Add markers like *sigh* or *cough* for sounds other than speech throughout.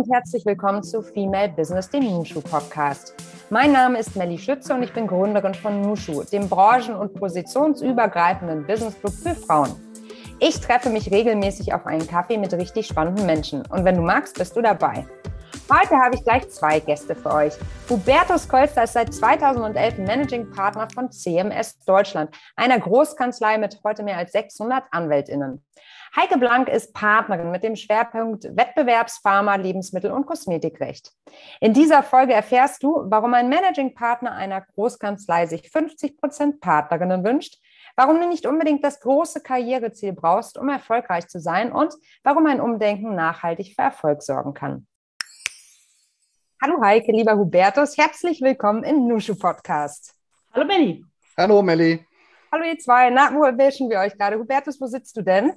und herzlich willkommen zu Female Business, dem Nushu Podcast. Mein Name ist Melly Schütze und ich bin Gründerin von Nushu, dem branchen- und positionsübergreifenden Business Club für Frauen. Ich treffe mich regelmäßig auf einen Kaffee mit richtig spannenden Menschen und wenn du magst, bist du dabei. Heute habe ich gleich zwei Gäste für euch. Hubertus Kolster ist seit 2011 Managing Partner von CMS Deutschland, einer Großkanzlei mit heute mehr als 600 Anwältinnen. Heike Blank ist Partnerin mit dem Schwerpunkt Wettbewerbspharma, Lebensmittel und Kosmetikrecht. In dieser Folge erfährst du, warum ein Managing Partner einer Großkanzlei sich 50 Prozent Partnerinnen wünscht, warum du nicht unbedingt das große Karriereziel brauchst, um erfolgreich zu sein und warum ein Umdenken nachhaltig für Erfolg sorgen kann. Hallo Heike, lieber Hubertus, herzlich willkommen im Nushu Podcast. Hallo Melli. Hallo Melli. Hallo ihr zwei, na, wo erwischen wir euch gerade? Hubertus, wo sitzt du denn?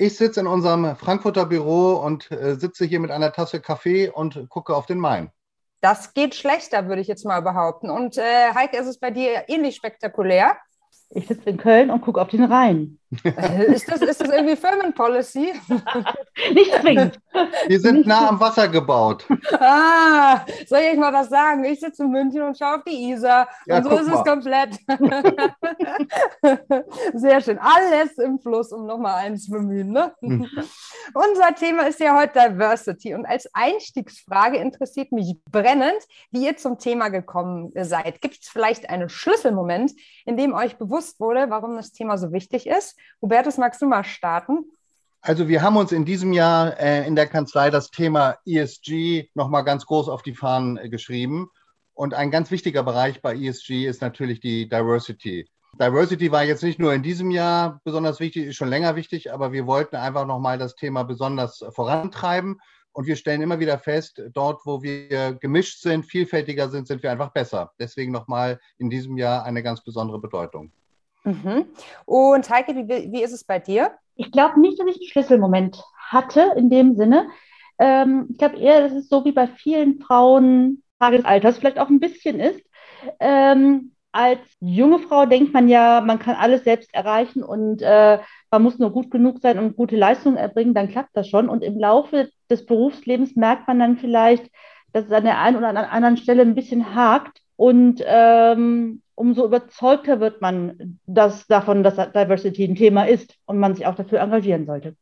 Ich sitze in unserem Frankfurter Büro und äh, sitze hier mit einer Tasse Kaffee und gucke auf den Main. Das geht schlechter, würde ich jetzt mal behaupten. Und äh, Heike, ist es bei dir ähnlich spektakulär? Ich sitze in Köln und gucke auf den Rhein. Ist, das, ist das irgendwie Firmenpolicy? *laughs* Nicht zwingend. Wir sind nah am Wasser gebaut. Ah, soll ich mal was sagen? Ich sitze in München und schaue auf die Isar. Ja, und so ist mal. es komplett. *laughs* Sehr schön. Alles im Fluss, um nochmal eins zu bemühen. Ne? Hm. *laughs* Unser Thema ist ja heute Diversity. Und als Einstiegsfrage interessiert mich brennend, wie ihr zum Thema gekommen seid. Gibt es vielleicht einen Schlüsselmoment, in dem euch bewusst wurde, warum das Thema so wichtig ist? Hubertus, magst du mal starten? Also wir haben uns in diesem Jahr äh, in der Kanzlei das Thema ESG nochmal ganz groß auf die Fahnen äh, geschrieben. Und ein ganz wichtiger Bereich bei ESG ist natürlich die Diversity. Diversity war jetzt nicht nur in diesem Jahr besonders wichtig, ist schon länger wichtig, aber wir wollten einfach nochmal das Thema besonders vorantreiben. Und wir stellen immer wieder fest, dort, wo wir gemischt sind, vielfältiger sind, sind wir einfach besser. Deswegen nochmal in diesem Jahr eine ganz besondere Bedeutung. Mhm. Und Heike, wie, wie ist es bei dir? Ich glaube nicht, dass ich einen Schlüsselmoment hatte in dem Sinne. Ähm, ich glaube eher, dass es so wie bei vielen Frauen Tagesalters vielleicht auch ein bisschen ist. Ähm, als junge Frau denkt man ja, man kann alles selbst erreichen und äh, man muss nur gut genug sein und gute Leistungen erbringen, dann klappt das schon. Und im Laufe des Berufslebens merkt man dann vielleicht, dass es an der einen oder anderen Stelle ein bisschen hakt und ähm, umso überzeugter wird man dass, davon, dass Diversity ein Thema ist und man sich auch dafür engagieren sollte.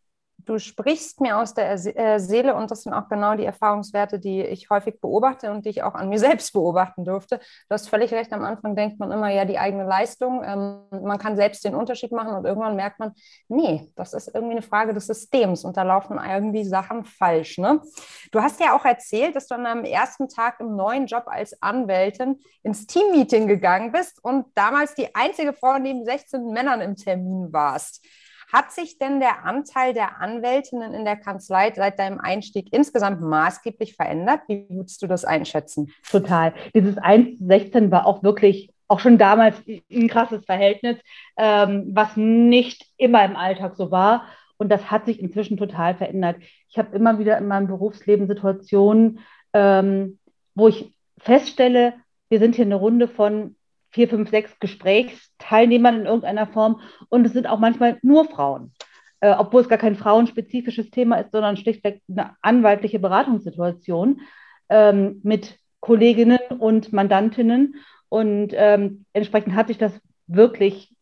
Du sprichst mir aus der äh, Seele und das sind auch genau die Erfahrungswerte, die ich häufig beobachte und die ich auch an mir *laughs* selbst beobachten durfte. Du hast völlig recht, am Anfang denkt man immer, ja, die eigene Leistung, ähm, man kann selbst den Unterschied machen und irgendwann merkt man, nee, das ist irgendwie eine Frage des Systems und da laufen irgendwie Sachen falsch. Ne? Du hast ja auch erzählt, dass du an deinem ersten Tag im neuen Job als Anwältin ins Teammeeting gegangen bist und damals die einzige Frau neben 16 Männern im Termin warst. Hat sich denn der Anteil der Anwältinnen in der Kanzlei seit deinem Einstieg insgesamt maßgeblich verändert? Wie würdest du das einschätzen? Total. Dieses 1,16 war auch wirklich, auch schon damals ein krasses Verhältnis, ähm, was nicht immer im Alltag so war. Und das hat sich inzwischen total verändert. Ich habe immer wieder in meinem Berufsleben Situationen, ähm, wo ich feststelle, wir sind hier eine Runde von vier, fünf, sechs Gesprächsteilnehmern in irgendeiner Form und es sind auch manchmal nur Frauen, äh, obwohl es gar kein frauenspezifisches Thema ist, sondern schlichtweg eine anwaltliche Beratungssituation ähm, mit Kolleginnen und Mandantinnen und ähm, entsprechend hat sich das wirklich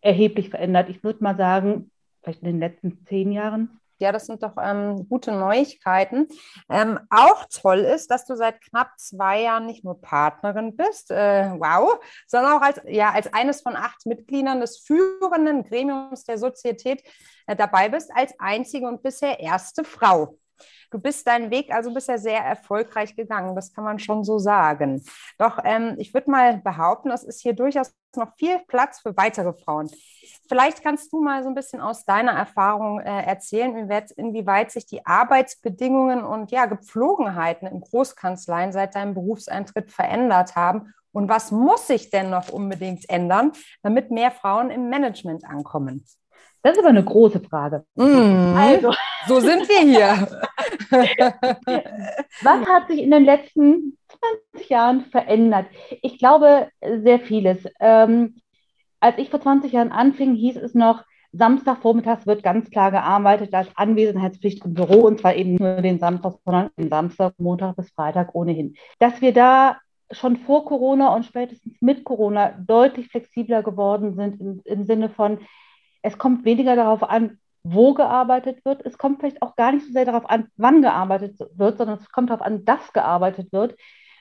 erheblich verändert. Ich würde mal sagen, vielleicht in den letzten zehn Jahren. Ja, das sind doch ähm, gute Neuigkeiten. Ähm, auch toll ist, dass du seit knapp zwei Jahren nicht nur Partnerin bist, äh, wow, sondern auch als, ja, als eines von acht Mitgliedern des führenden Gremiums der Sozietät äh, dabei bist, als einzige und bisher erste Frau. Du bist deinen Weg also bisher sehr erfolgreich gegangen, das kann man schon so sagen. Doch ähm, ich würde mal behaupten, es ist hier durchaus noch viel Platz für weitere Frauen. Vielleicht kannst du mal so ein bisschen aus deiner Erfahrung äh, erzählen, inwieweit, sich die Arbeitsbedingungen und ja, Gepflogenheiten in Großkanzleien seit deinem Berufseintritt verändert haben und was muss sich denn noch unbedingt ändern, damit mehr Frauen im Management ankommen? Das ist aber eine große Frage. Mhm. Also, So sind wir hier. *laughs* was hat sich in den letzten 20 Jahren verändert? Ich glaube, sehr vieles. Ähm, als ich vor 20 Jahren anfing, hieß es noch, Samstagvormittags wird ganz klar gearbeitet, ist Anwesenheitspflicht im Büro und zwar eben nur den Samstag, sondern den Samstag, Montag bis Freitag ohnehin. Dass wir da schon vor Corona und spätestens mit Corona deutlich flexibler geworden sind im, im Sinne von, es kommt weniger darauf an, wo gearbeitet wird. Es kommt vielleicht auch gar nicht so sehr darauf an, wann gearbeitet wird, sondern es kommt darauf an, dass gearbeitet wird.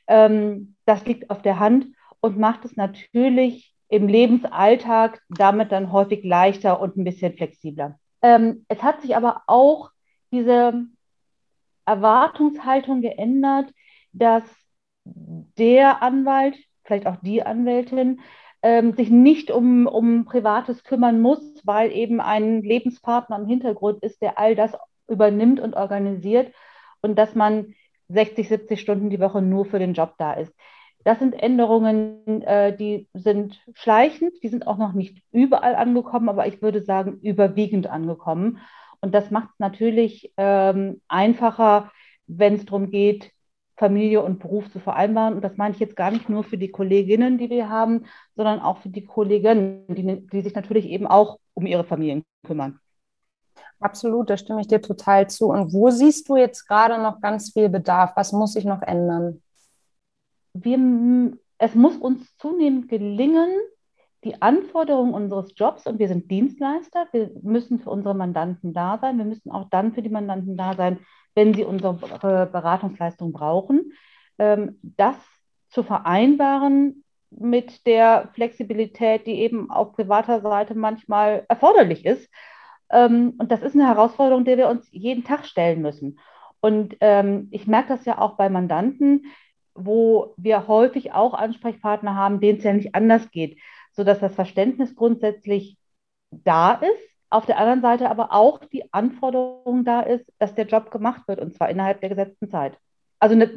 Ähm, das liegt auf der Hand und macht es natürlich im Lebensalltag damit dann häufig leichter und ein bisschen flexibler. Ähm, es hat sich aber auch diese Erwartungshaltung geändert, dass der Anwalt, vielleicht auch die Anwältin, ähm, sich nicht um, um Privates kümmern muss, weil eben ein Lebenspartner im Hintergrund ist, der all das übernimmt und organisiert und dass man 60, 70 Stunden die Woche nur für den Job da ist. Das sind Änderungen, äh, die sind schleichend, die sind auch noch nicht überall angekommen, aber ich würde sagen überwiegend angekommen. Und das macht es natürlich ähm, einfacher, wenn es darum geht, Familie und Beruf zu vereinbaren. Und das meine ich jetzt gar nicht nur für die Kolleginnen, die wir haben, sondern auch für die Kolleginnen, die, die sich natürlich eben auch um ihre Familien kümmern. Absolut, da stimme ich dir total zu. Und wo siehst du jetzt gerade noch ganz viel Bedarf? Was muss sich noch ändern? Wir, es muss uns zunehmend gelingen, die Anforderungen unseres Jobs, und wir sind Dienstleister, wir müssen für unsere Mandanten da sein, wir müssen auch dann für die Mandanten da sein, wenn sie unsere Beratungsleistung brauchen, ähm, das zu vereinbaren mit der Flexibilität, die eben auf privater Seite manchmal erforderlich ist. Ähm, und das ist eine Herausforderung, der wir uns jeden Tag stellen müssen. Und ähm, ich merke das ja auch bei Mandanten, wo wir häufig auch Ansprechpartner haben, denen es ja nicht anders geht, sodass das Verständnis grundsätzlich da ist auf der anderen Seite aber auch die Anforderung da ist, dass der Job gemacht wird und zwar innerhalb der gesetzten Zeit. Also eine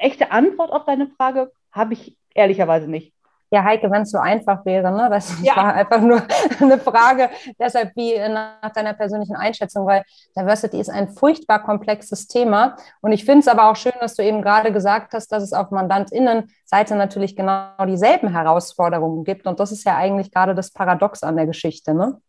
echte Antwort auf deine Frage habe ich ehrlicherweise nicht. Ja, Heike, wenn es so einfach wäre, ne? Das ja. war einfach nur *laughs* eine Frage, deshalb wie nach deiner persönlichen Einschätzung, weil Diversity ist ein furchtbar komplexes Thema. Und ich finde es aber auch schön, dass du eben gerade gesagt hast, dass es auf MandantInnenseite natürlich genau dieselben Herausforderungen gibt. Und das ist ja eigentlich gerade das Paradox an der Geschichte. Ne?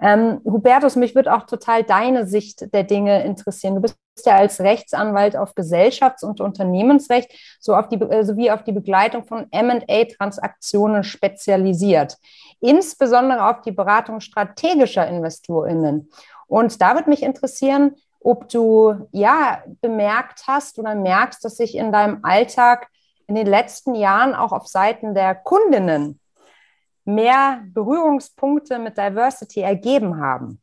Ähm, Hubertus, mich würde auch total deine Sicht der Dinge interessieren. Du bist ja als Rechtsanwalt auf Gesellschafts- und Unternehmensrecht so auf die, äh, sowie auf die Begleitung von MA-Transaktionen spezialisiert, insbesondere auf die Beratung strategischer InvestorInnen. Und da würde mich interessieren, ob du ja bemerkt hast oder merkst, dass sich in deinem Alltag in den letzten Jahren auch auf Seiten der Kundinnen mehr Berührungspunkte mit Diversity ergeben haben?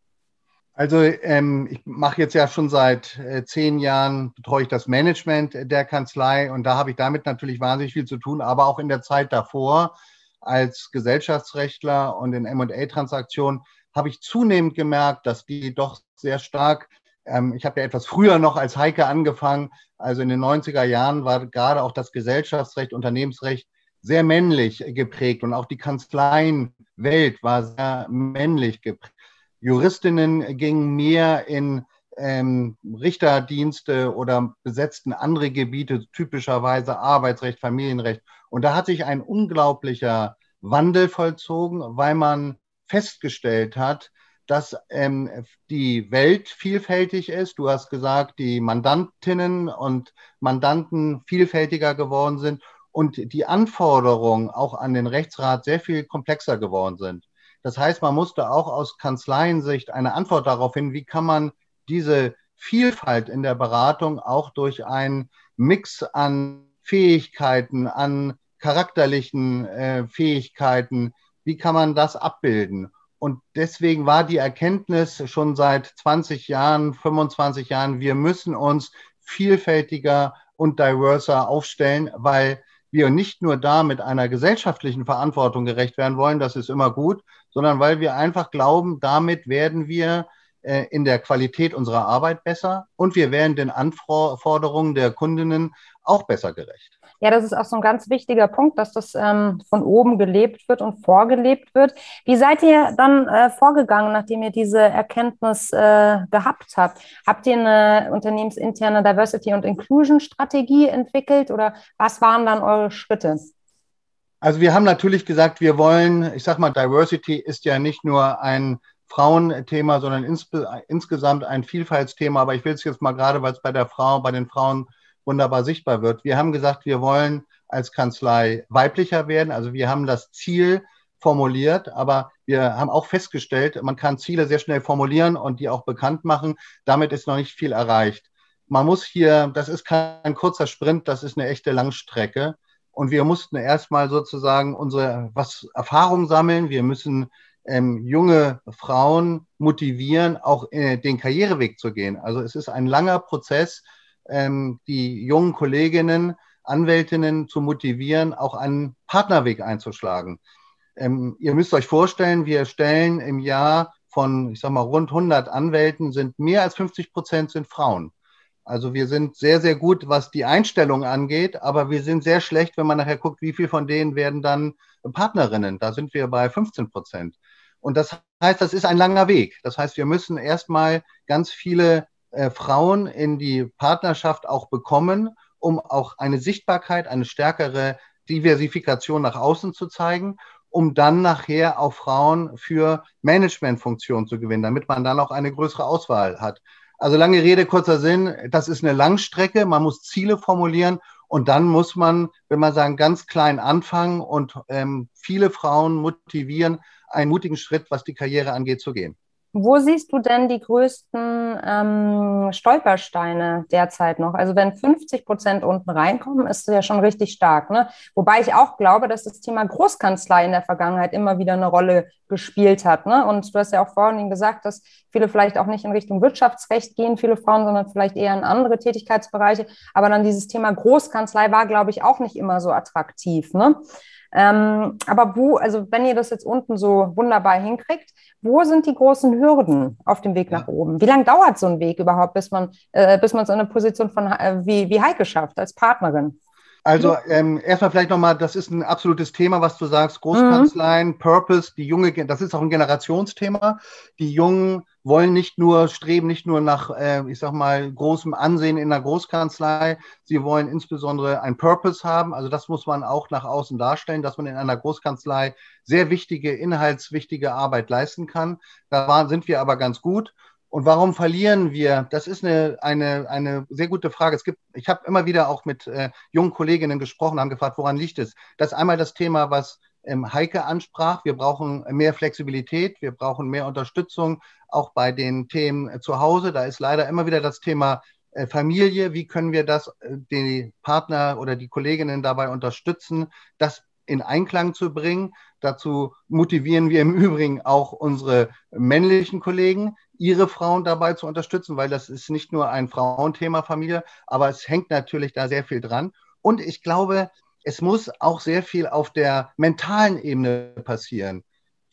Also ähm, ich mache jetzt ja schon seit äh, zehn Jahren, betreue ich das Management der Kanzlei und da habe ich damit natürlich wahnsinnig viel zu tun, aber auch in der Zeit davor als Gesellschaftsrechtler und in M&A-Transaktionen habe ich zunehmend gemerkt, dass die doch sehr stark, ähm, ich habe ja etwas früher noch als Heike angefangen, also in den 90er Jahren war gerade auch das Gesellschaftsrecht, Unternehmensrecht sehr männlich geprägt und auch die Kanzleienwelt war sehr männlich geprägt. Juristinnen gingen mehr in ähm, Richterdienste oder besetzten andere Gebiete, typischerweise Arbeitsrecht, Familienrecht. Und da hat sich ein unglaublicher Wandel vollzogen, weil man festgestellt hat, dass ähm, die Welt vielfältig ist. Du hast gesagt, die Mandantinnen und Mandanten vielfältiger geworden sind und die Anforderungen auch an den Rechtsrat sehr viel komplexer geworden sind. Das heißt, man musste auch aus Kanzleiensicht eine Antwort darauf finden, wie kann man diese Vielfalt in der Beratung auch durch einen Mix an Fähigkeiten, an charakterlichen äh, Fähigkeiten, wie kann man das abbilden? Und deswegen war die Erkenntnis schon seit 20 Jahren, 25 Jahren, wir müssen uns vielfältiger und diverser aufstellen, weil wir nicht nur da mit einer gesellschaftlichen Verantwortung gerecht werden wollen, das ist immer gut, sondern weil wir einfach glauben, damit werden wir äh, in der Qualität unserer Arbeit besser und wir werden den Anforderungen der Kundinnen auch besser gerecht. Ja, das ist auch so ein ganz wichtiger Punkt, dass das ähm, von oben gelebt wird und vorgelebt wird. Wie seid ihr dann äh, vorgegangen, nachdem ihr diese Erkenntnis äh, gehabt habt? Habt ihr eine unternehmensinterne Diversity- und Inclusion-Strategie entwickelt oder was waren dann eure Schritte? Also wir haben natürlich gesagt, wir wollen, ich sag mal, Diversity ist ja nicht nur ein Frauenthema, sondern ins, insgesamt ein Vielfaltsthema. Aber ich will es jetzt mal gerade, weil es bei der Frau, bei den Frauen wunderbar sichtbar wird. Wir haben gesagt, wir wollen als Kanzlei weiblicher werden. Also wir haben das Ziel formuliert, aber wir haben auch festgestellt, man kann Ziele sehr schnell formulieren und die auch bekannt machen. Damit ist noch nicht viel erreicht. Man muss hier, das ist kein kurzer Sprint, das ist eine echte Langstrecke. Und wir mussten erstmal sozusagen unsere was Erfahrung sammeln. Wir müssen ähm, junge Frauen motivieren, auch äh, den Karriereweg zu gehen. Also es ist ein langer Prozess, ähm, die jungen Kolleginnen, Anwältinnen zu motivieren, auch einen Partnerweg einzuschlagen. Ähm, ihr müsst euch vorstellen, wir stellen im Jahr von, ich sag mal, rund 100 Anwälten sind mehr als 50 Prozent sind Frauen. Also wir sind sehr, sehr gut, was die Einstellung angeht, aber wir sind sehr schlecht, wenn man nachher guckt, wie viel von denen werden dann Partnerinnen. Da sind wir bei 15 Prozent. Und das heißt, das ist ein langer Weg. Das heißt, wir müssen erstmal ganz viele äh, Frauen in die Partnerschaft auch bekommen, um auch eine Sichtbarkeit, eine stärkere Diversifikation nach außen zu zeigen um dann nachher auch Frauen für Managementfunktionen zu gewinnen, damit man dann auch eine größere Auswahl hat. Also lange Rede, kurzer Sinn, das ist eine Langstrecke, man muss Ziele formulieren. Und dann muss man, wenn man sagen, ganz klein anfangen und ähm, viele Frauen motivieren, einen mutigen Schritt, was die Karriere angeht, zu gehen. Wo siehst du denn die größten ähm, Stolpersteine derzeit noch? Also wenn 50 Prozent unten reinkommen, ist das ja schon richtig stark. Ne? Wobei ich auch glaube, dass das Thema Großkanzlei in der Vergangenheit immer wieder eine Rolle gespielt hat. Ne? Und du hast ja auch vorhin gesagt, dass viele vielleicht auch nicht in Richtung Wirtschaftsrecht gehen, viele Frauen, sondern vielleicht eher in andere Tätigkeitsbereiche. Aber dann dieses Thema Großkanzlei war, glaube ich, auch nicht immer so attraktiv. Ne? Ähm, aber wo, also wenn ihr das jetzt unten so wunderbar hinkriegt, wo sind die großen Hürden auf dem Weg nach oben? Wie lange dauert so ein Weg überhaupt, bis man, äh, bis man so eine Position von äh, wie, wie Heike schafft als Partnerin? Also ähm, erstmal vielleicht nochmal, das ist ein absolutes Thema, was du sagst, Großkanzleien, mhm. Purpose, die junge, das ist auch ein Generationsthema. Die Jungen wollen nicht nur streben, nicht nur nach, äh, ich sag mal, großem Ansehen in der Großkanzlei. Sie wollen insbesondere ein Purpose haben. Also das muss man auch nach außen darstellen, dass man in einer Großkanzlei sehr wichtige, inhaltswichtige Arbeit leisten kann. Da waren, sind wir aber ganz gut. Und warum verlieren wir? Das ist eine, eine, eine sehr gute Frage. Es gibt, ich habe immer wieder auch mit äh, jungen Kolleginnen gesprochen, haben gefragt, woran liegt es? Das ist einmal das Thema, was ähm, Heike ansprach. Wir brauchen mehr Flexibilität, wir brauchen mehr Unterstützung, auch bei den Themen äh, zu Hause. Da ist leider immer wieder das Thema äh, Familie. Wie können wir das, äh, die Partner oder die Kolleginnen dabei unterstützen, das in Einklang zu bringen? Dazu motivieren wir im *laughs* Übrigen auch unsere männlichen Kollegen, ihre Frauen dabei zu unterstützen, weil das ist nicht nur ein Frauenthema Familie, aber es hängt natürlich da sehr viel dran. Und ich glaube, es muss auch sehr viel auf der mentalen Ebene passieren.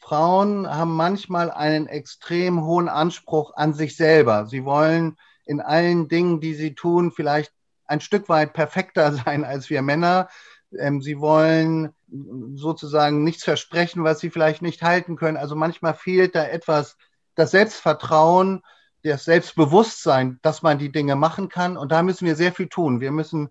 Frauen haben manchmal einen extrem hohen Anspruch an sich selber. Sie wollen in allen Dingen, die sie tun, vielleicht ein Stück weit perfekter *laughs* sein als wir Männer. Ähm, sie wollen sozusagen nichts versprechen, was sie vielleicht nicht halten können. Also manchmal fehlt da etwas das Selbstvertrauen, das Selbstbewusstsein, dass man die Dinge machen kann. Und da müssen wir sehr viel tun. Wir müssen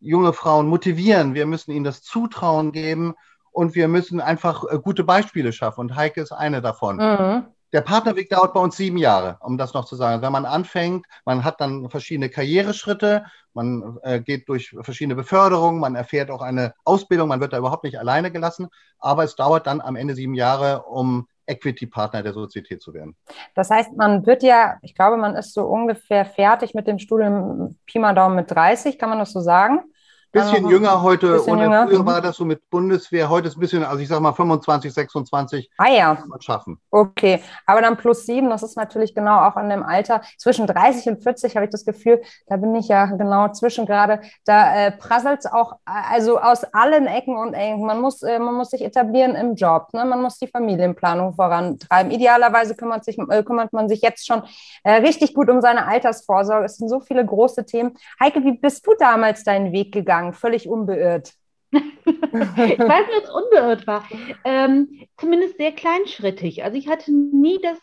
junge Frauen motivieren, wir müssen ihnen das Zutrauen geben und wir müssen einfach äh, gute Beispiele schaffen. Und Heike ist eine davon. Mhm. Der Partnerweg dauert bei uns sieben Jahre, um das noch zu sagen. Wenn man anfängt, man hat dann verschiedene Karriereschritte, man äh, geht durch verschiedene Beförderungen, man erfährt auch eine Ausbildung, man wird da überhaupt nicht alleine gelassen, aber es dauert dann am Ende sieben Jahre, um Equity-Partner der Sozietät zu werden. Das heißt, man wird ja, ich glaube, man ist so ungefähr fertig mit dem Studium Pi mal Daumen mit 30, kann man das so sagen? Bisschen also, jünger heute, bisschen oder jünger. früher war mhm. das so mit Bundeswehr, heute ist ein bisschen, also ich sag mal 25, 26 ah, ja. kann man schaffen. Okay, aber dann plus sieben, das ist natürlich genau auch in dem Alter. Zwischen 30 und 40 habe ich das Gefühl, da bin ich ja genau zwischen gerade, da äh, prasselt es auch, also aus allen Ecken und Ecken. Man muss, äh, man muss sich etablieren im Job, ne? man muss die Familienplanung vorantreiben. Idealerweise kümmert, sich, äh, kümmert man sich jetzt schon äh, richtig gut um seine Altersvorsorge. Es sind so viele große Themen. Heike, wie bist du damals deinen Weg gegangen? Gegangen, völlig unbeirrt. ich weiß nicht, ob es unbeirrt war. Ähm, zumindest sehr kleinschrittig. Also ich hatte nie das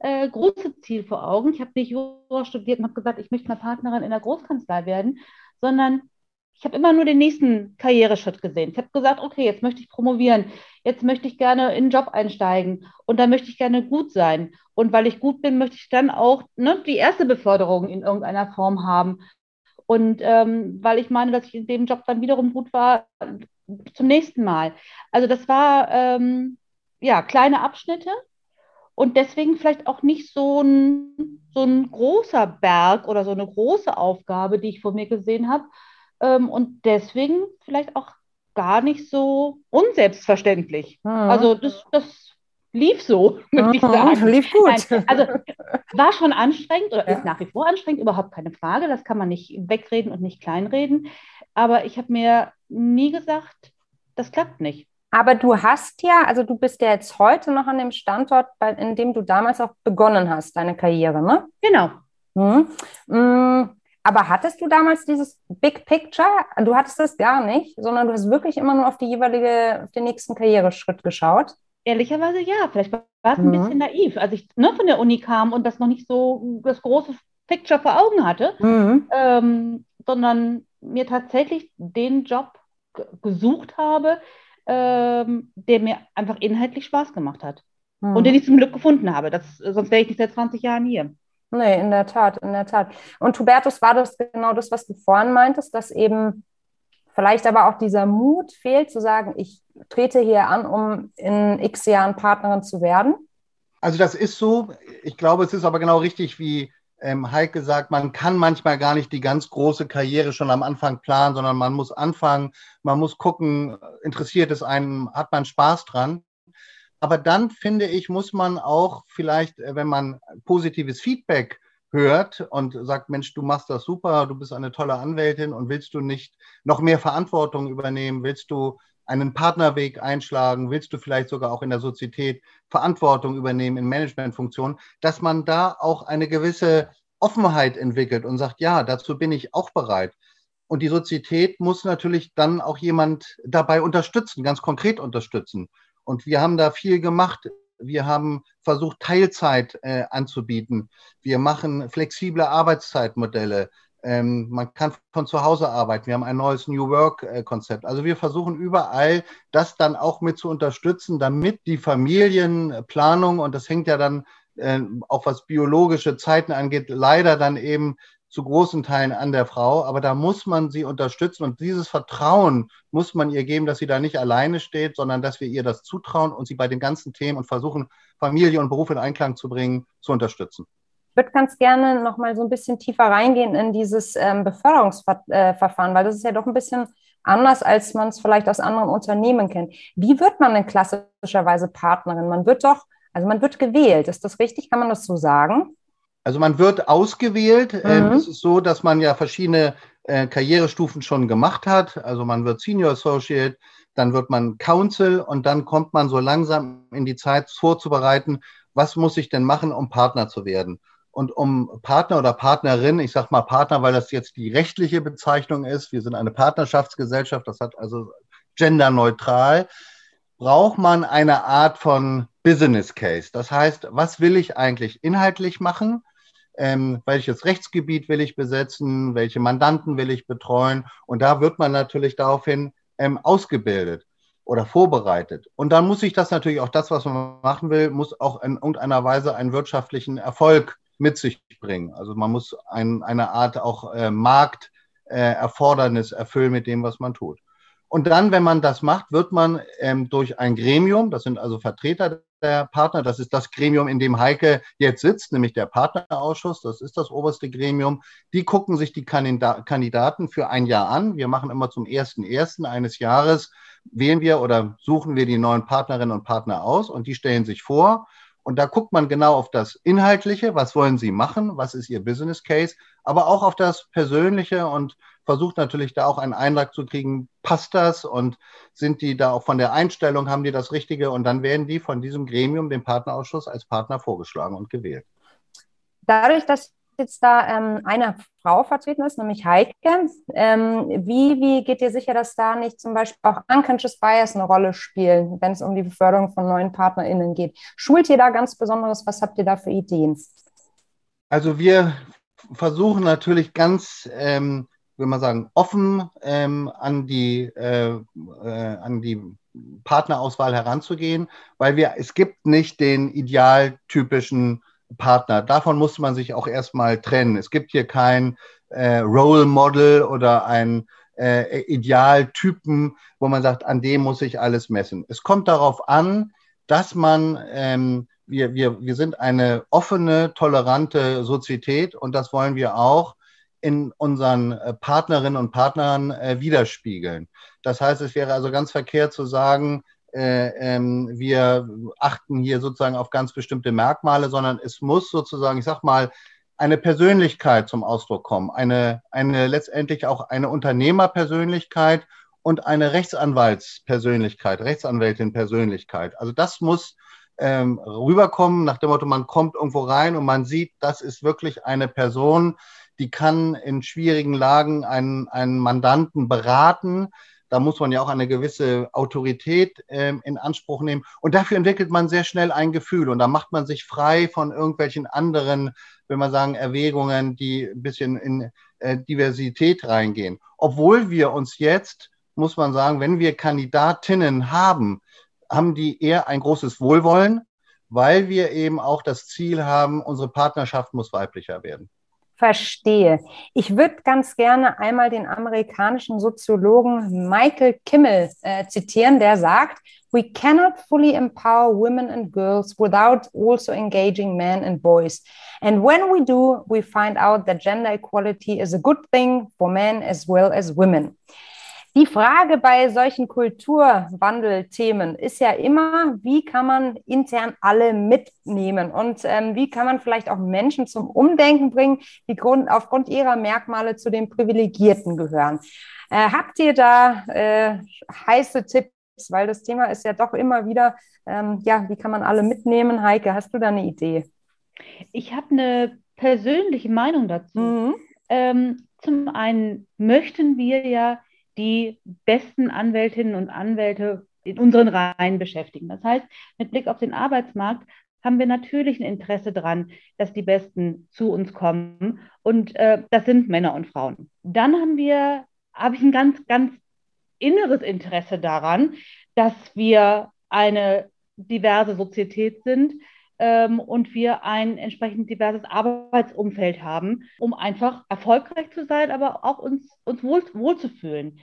äh, große Ziel vor Augen. Ich habe nicht Jura studiert und habe gesagt, ich möchte mal Partnerin in der Großkanzlei werden, sondern ich habe immer nur den nächsten Karriereschritt gesehen. Ich habe gesagt, okay, jetzt möchte ich promovieren, jetzt möchte ich gerne in einen Job einsteigen und da möchte ich gerne gut sein. Und weil ich gut bin, möchte ich dann auch ne, die erste Beförderung in irgendeiner Form haben. Und ähm, weil ich meine, dass ich in dem Job dann wiederum gut war, zum nächsten Mal. Also das war ähm, ja kleine Abschnitte und deswegen vielleicht auch nicht so ein, so ein großer Berg oder so eine große Aufgabe, die ich vor mir gesehen habe. Ähm, und deswegen vielleicht auch gar nicht so unselbstverständlich. Mhm. Also das, das lief so, möchte ich mhm, sagen. Lief gut. Nein, also *laughs* war schon anstrengend oder ja. ist nach wie vor anstrengend, überhaupt keine Frage. Das kann man nicht wegreden und nicht kleinreden. Aber ich habe mir nie gesagt, das klappt nicht. Aber du hast ja, also du bist ja jetzt heute noch an dem Standort, bei, in dem du damals auch begonnen hast, deine Karriere, ne? Genau. Mhm. Mhm. Aber hattest du damals dieses Big Picture? Du hattest das gar nicht, sondern du hast wirklich immer nur auf die jeweilige, auf den nächsten Karriereschritt geschaut? Ehrlicherweise ja, vielleicht war es ein bisschen naiv, als ich ne, von der Uni kam und das noch nicht so das große Picture vor Augen hatte, mhm. ähm, sondern mir tatsächlich den Job gesucht habe, ähm, der mir einfach inhaltlich Spaß gemacht hat. Mhm. Und den ich zum Glück gefunden habe. Das, sonst wäre ich nicht seit 20 Jahren hier. Nee, in der Tat, in der Tat. Und Hubertus, war das genau das, was du vorhin meintest, dass eben vielleicht aber auch dieser Mut fehlt, zu sagen, ich trete hier an, um in x Jahren Partnerin zu werden? Also das ist so. Ich glaube, es ist aber genau richtig, wie ähm, Heike sagt, man kann manchmal gar nicht die ganz große Karriere schon am Anfang planen, sondern man muss anfangen, man muss gucken, interessiert es einen, hat man Spaß dran. Aber dann finde ich, muss man auch vielleicht, äh, wenn man positives Feedback hört und sagt, Mensch, du machst das super, du bist eine tolle Anwältin und willst du nicht noch mehr Verantwortung übernehmen, willst du einen Partnerweg einschlagen, willst du vielleicht sogar auch in der Sozietät Verantwortung übernehmen in Managementfunktionen, dass man da auch eine gewisse Offenheit entwickelt und sagt, ja, dazu bin ich auch bereit. Und die Sozietät muss natürlich dann auch jemand dabei unterstützen, ganz konkret unterstützen. Und wir haben da viel gemacht. Wir haben versucht, Teilzeit äh, anzubieten. Wir machen flexible Arbeitszeitmodelle. Ähm, man kann von zu Hause arbeiten. Wir haben ein neues New Work-Konzept. Also wir versuchen überall, das dann auch mit zu unterstützen, damit die Familienplanung, und das hängt ja dann äh, auch was biologische Zeiten angeht, leider dann eben zu großen Teilen an der Frau. Aber da muss man sie unterstützen und dieses Vertrauen muss man ihr geben, dass sie da nicht alleine steht, sondern dass wir ihr das zutrauen und sie bei den ganzen Themen und versuchen, Familie und Beruf in Einklang zu bringen, zu unterstützen. Ich würde ganz gerne noch mal so ein bisschen tiefer reingehen in dieses ähm, Beförderungsverfahren, weil das ist ja doch ein bisschen anders, als man es vielleicht aus anderen Unternehmen kennt. Wie wird man denn klassischerweise Partnerin? Man wird doch, also man wird gewählt. Ist das richtig? Kann man das so sagen? Also man wird ausgewählt. Ähm, mhm. Es ist so, dass man ja verschiedene äh, Karrierestufen schon gemacht hat. Also man wird Senior Associate, dann wird man Counsel und dann kommt man so langsam in die Zeit vorzubereiten, was muss ich denn machen, um Partner zu werden. Und um Partner oder Partnerin, ich sage mal Partner, weil das jetzt die rechtliche Bezeichnung ist, wir sind eine Partnerschaftsgesellschaft, das hat also genderneutral, braucht man eine Art von Business Case. Das heißt, was will ich eigentlich inhaltlich machen? Ähm, welches Rechtsgebiet will ich besetzen, welche Mandanten will ich betreuen. Und da wird man natürlich daraufhin ähm, ausgebildet oder vorbereitet. Und dann muss ich das natürlich auch das, was man machen will, muss auch in irgendeiner Weise einen wirtschaftlichen Erfolg mit sich bringen. Also man muss ein, eine Art auch äh, Markterfordernis äh, erfüllen mit dem, was man tut. Und dann, wenn man das macht, wird man ähm, durch ein Gremium, das sind also Vertreter der Partner, das ist das Gremium, in dem Heike jetzt sitzt, nämlich der Partnerausschuss, das ist das oberste Gremium, die gucken sich die Kandidaten für ein Jahr an. Wir machen immer zum ersten ersten eines Jahres, wählen wir oder suchen wir die neuen Partnerinnen und Partner aus und die stellen sich vor. Und da guckt man genau auf das Inhaltliche, was wollen sie machen, was ist ihr Business Case, aber auch auf das Persönliche und versucht natürlich da auch einen Eindruck zu kriegen, passt das und sind die da auch von der Einstellung, haben die das Richtige und dann werden die von diesem Gremium, dem Partnerausschuss, als Partner vorgeschlagen und gewählt. Dadurch, dass jetzt da ähm, eine Frau vertreten ist, nämlich Heike, ähm, wie, wie geht ihr sicher, dass da nicht zum Beispiel auch Unconscious Bias eine Rolle spielen, wenn es um die Beförderung von neuen PartnerInnen geht? Schult ihr da ganz Besonderes? Was habt ihr da für Ideen? Also wir versuchen natürlich ganz ähm, will man sagen, offen ähm, an, die, äh, äh, an die Partnerauswahl heranzugehen, weil wir, es gibt nicht den idealtypischen Partner. Davon muss man sich auch erstmal trennen. Es gibt hier kein äh, Role Model oder ein äh, Idealtypen, wo man sagt, an dem muss ich alles messen. Es kommt darauf an, dass man, ähm, wir, wir, wir sind eine offene, tolerante Sozietät und das wollen wir auch in unseren äh, Partnerinnen und Partnern äh, widerspiegeln. Das heißt, es wäre also ganz verkehrt zu sagen, äh, ähm, wir achten hier sozusagen auf ganz bestimmte Merkmale, sondern es muss sozusagen, ich sag mal, eine Persönlichkeit zum Ausdruck kommen, eine, eine letztendlich auch eine Unternehmerpersönlichkeit und eine Rechtsanwaltspersönlichkeit, Rechtsanwältin-Persönlichkeit. Also das muss ähm, rüberkommen nach dem Motto, man kommt irgendwo rein und man sieht, das ist wirklich eine Person, die kann in schwierigen Lagen einen, einen Mandanten beraten. Da muss man ja auch eine gewisse Autorität äh, in Anspruch nehmen. Und dafür entwickelt man sehr schnell ein Gefühl. Und da macht man sich frei von irgendwelchen anderen, wenn man sagen, Erwägungen, die ein bisschen in äh, Diversität reingehen. Obwohl wir uns jetzt, muss man sagen, wenn wir Kandidatinnen haben, haben die eher ein großes Wohlwollen, weil wir eben auch das Ziel haben, unsere Partnerschaft muss weiblicher werden verstehe. Ich würde ganz gerne einmal den amerikanischen Soziologen Michael Kimmel äh, zitieren, der sagt, We cannot fully empower women and girls without also engaging men and boys. And when we do, we find out that gender equality is a good thing for men as well as women. Die Frage bei solchen Kulturwandelthemen ist ja immer, wie kann man intern alle mitnehmen und ähm, wie kann man vielleicht auch Menschen zum Umdenken bringen, die Grund, aufgrund ihrer Merkmale zu den Privilegierten gehören. Äh, habt ihr da äh, heiße Tipps? Weil das Thema ist ja doch immer wieder, ähm, ja, wie kann man alle mitnehmen? Heike, hast du da eine Idee? Ich habe eine persönliche Meinung dazu. Mhm. Ähm, zum einen möchten wir ja die besten Anwältinnen und Anwälte in unseren Reihen beschäftigen. Das heißt, mit Blick auf den Arbeitsmarkt haben wir natürlich ein Interesse daran, dass die Besten zu uns kommen. Und äh, das sind Männer und Frauen. Dann haben wir, habe ich ein ganz, ganz inneres Interesse daran, dass wir eine diverse Sozietät sind, ähm, und wir ein entsprechend diverses Arbeitsumfeld haben, um einfach erfolgreich zu sein, aber auch uns, uns wohl, wohlzufühlen.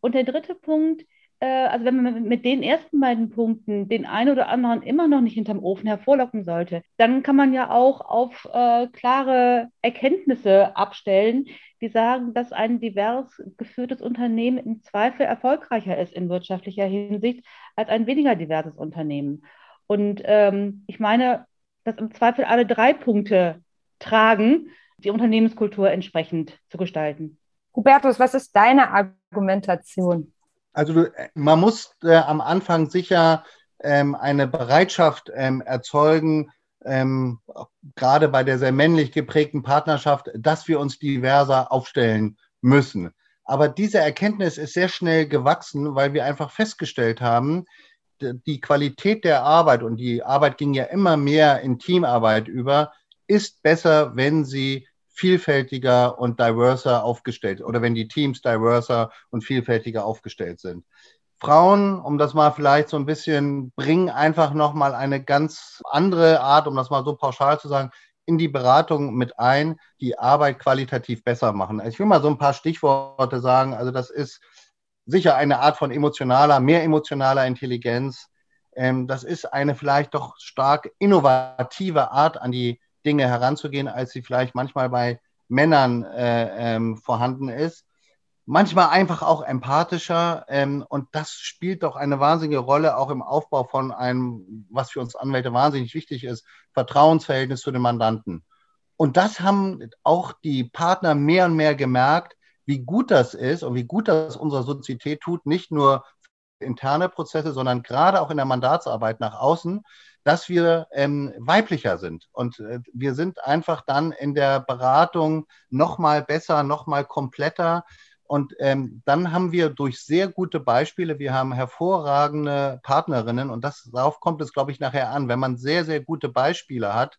Und der dritte Punkt, äh, also wenn man mit den ersten beiden Punkten den einen oder anderen immer noch nicht hinterm Ofen hervorlocken sollte, dann kann man ja auch auf äh, klare Erkenntnisse abstellen, die sagen, dass ein divers geführtes Unternehmen im Zweifel erfolgreicher ist in wirtschaftlicher Hinsicht als ein weniger diverses Unternehmen. Und ähm, ich meine, dass im Zweifel alle drei Punkte tragen, die Unternehmenskultur entsprechend zu gestalten. Hubertus, was ist deine Argumentation? Also man muss äh, am Anfang sicher ähm, eine Bereitschaft ähm, erzeugen, ähm, gerade bei der sehr männlich geprägten Partnerschaft, dass wir uns diverser aufstellen müssen. Aber diese Erkenntnis ist sehr schnell gewachsen, weil wir einfach festgestellt haben, die Qualität der Arbeit, und die Arbeit ging ja immer mehr in Teamarbeit über, ist besser, wenn sie vielfältiger und diverser aufgestellt oder wenn die Teams diverser und vielfältiger aufgestellt sind. Frauen, um das mal vielleicht so ein bisschen, bringen einfach nochmal eine ganz andere Art, um das mal so pauschal zu sagen, in die Beratung mit ein, die Arbeit qualitativ besser machen. Ich will mal so ein paar Stichworte sagen. Also das ist sicher eine Art von emotionaler, mehr emotionaler Intelligenz. Ähm, das ist eine vielleicht doch stark innovative Art, an die Dinge heranzugehen, als sie vielleicht manchmal bei Männern äh, ähm, vorhanden ist. Manchmal einfach auch empathischer ähm, und das spielt doch eine wahnsinnige Rolle auch im Aufbau von einem, was für uns Anwälte wahnsinnig wichtig ist, Vertrauensverhältnis zu den Mandanten. Und das haben auch die Partner mehr und mehr gemerkt, wie gut das ist und wie gut das unserer Sozietät tut, nicht nur interne Prozesse, sondern gerade auch in der Mandatsarbeit nach außen, dass wir ähm, weiblicher sind. Und äh, wir sind einfach dann in der Beratung noch mal besser, noch mal kompletter. Und ähm, dann haben wir durch sehr gute Beispiele, wir haben hervorragende Partnerinnen und das, darauf kommt es, glaube ich, nachher an. Wenn man sehr, sehr gute Beispiele hat,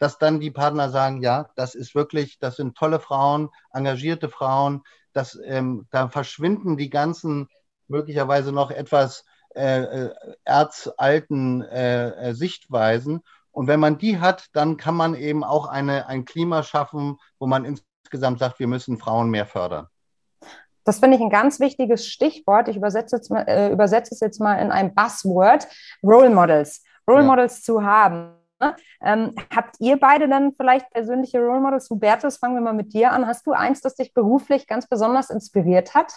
dass dann die Partner sagen, ja, das ist wirklich, das sind tolle Frauen, engagierte Frauen, das, ähm, da verschwinden die ganzen möglicherweise noch etwas äh, äh erzalten äh, äh, Sichtweisen. Und wenn man die hat, dann kann man eben auch eine, ein Klima schaffen, wo man insgesamt sagt, wir müssen Frauen mehr fördern. Das finde ich ein ganz wichtiges Stichwort. Ich übersetze, jetzt mal, äh, übersetze es jetzt mal in ein Buzzword. Role Models. Role ja. Models zu haben. Ähm, habt ihr beide dann vielleicht persönliche Role Models? Hubertus, fangen wir mal mit dir an. Hast du eins, das dich beruflich ganz besonders inspiriert hat?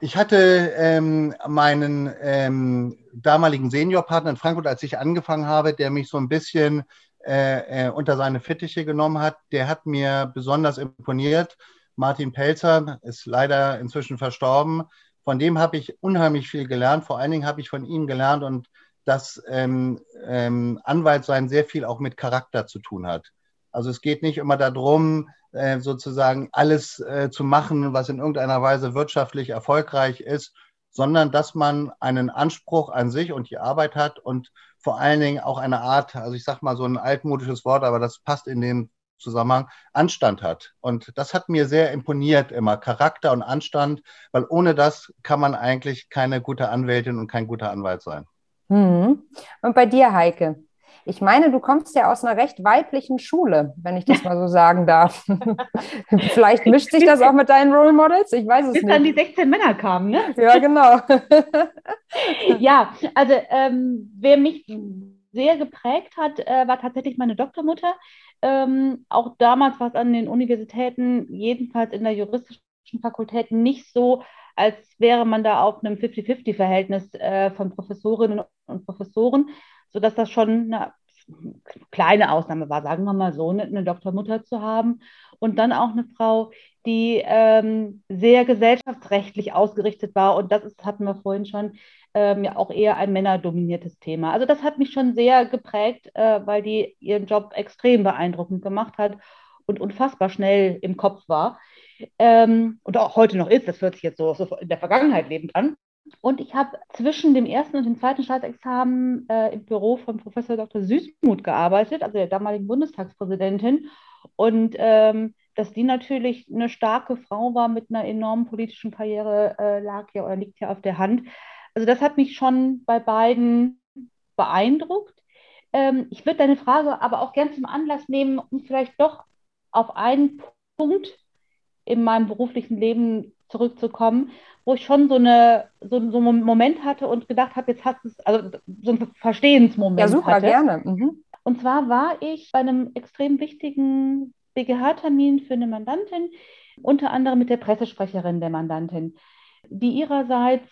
Ich hatte ähm, meinen ähm, damaligen Seniorpartner in Frankfurt, als ich angefangen habe, der mich so ein bisschen äh, äh, unter seine Fittiche genommen hat. Der hat mir besonders imponiert. Martin Pelzer ist leider inzwischen verstorben. Von dem habe ich unheimlich viel gelernt. Vor allen Dingen habe ich von ihm gelernt und dass ähm, ähm, Anwaltsein sehr viel auch mit Charakter zu tun hat. Also es geht nicht immer darum, äh, sozusagen alles äh, zu machen, was in irgendeiner Weise wirtschaftlich erfolgreich ist, sondern dass man einen Anspruch an sich und die Arbeit hat und vor allen Dingen auch eine Art, also ich sage mal so ein altmodisches Wort, aber das passt in den Zusammenhang, Anstand hat. Und das hat mir sehr imponiert immer, Charakter und Anstand, weil ohne das kann man eigentlich keine gute Anwältin und kein guter Anwalt sein. Mhm. Und bei dir, Heike? Ich meine, du kommst ja aus einer recht weiblichen Schule, wenn ich das *laughs* mal so sagen darf. *laughs* Vielleicht mischt sich das auch mit deinen Role Models? Ich weiß es Bis nicht. Bis dann die 16 Männer kamen, ne? Ja, genau. *laughs* ja, also ähm, wer mich sehr geprägt hat, äh, war tatsächlich meine Doktormutter. Ähm, auch damals war es an den Universitäten, jedenfalls in der juristischen Fakultät, nicht so als wäre man da auf einem 50-50-Verhältnis äh, von Professorinnen und Professoren, sodass das schon eine kleine Ausnahme war, sagen wir mal so, eine, eine Doktormutter zu haben. Und dann auch eine Frau, die ähm, sehr gesellschaftsrechtlich ausgerichtet war. Und das ist, hatten wir vorhin schon, ähm, ja auch eher ein männerdominiertes Thema. Also das hat mich schon sehr geprägt, äh, weil die ihren Job extrem beeindruckend gemacht hat und unfassbar schnell im Kopf war ähm, und auch heute noch ist. Das hört sich jetzt so, so in der Vergangenheit lebend an. Und ich habe zwischen dem ersten und dem zweiten Staatsexamen äh, im Büro von Professor Dr. Süßmuth gearbeitet, also der damaligen Bundestagspräsidentin. Und ähm, dass die natürlich eine starke Frau war mit einer enormen politischen Karriere, äh, lag ja oder liegt ja auf der Hand. Also das hat mich schon bei beiden beeindruckt. Ähm, ich würde deine Frage aber auch gern zum Anlass nehmen, um vielleicht doch auf einen Punkt in meinem beruflichen Leben zurückzukommen, wo ich schon so, eine, so, so einen Moment hatte und gedacht habe, jetzt hast du es, also so ein Verstehensmoment. Ja, super, hatte. gerne. Mhm. Und zwar war ich bei einem extrem wichtigen BGH-Termin für eine Mandantin, unter anderem mit der Pressesprecherin der Mandantin, die ihrerseits,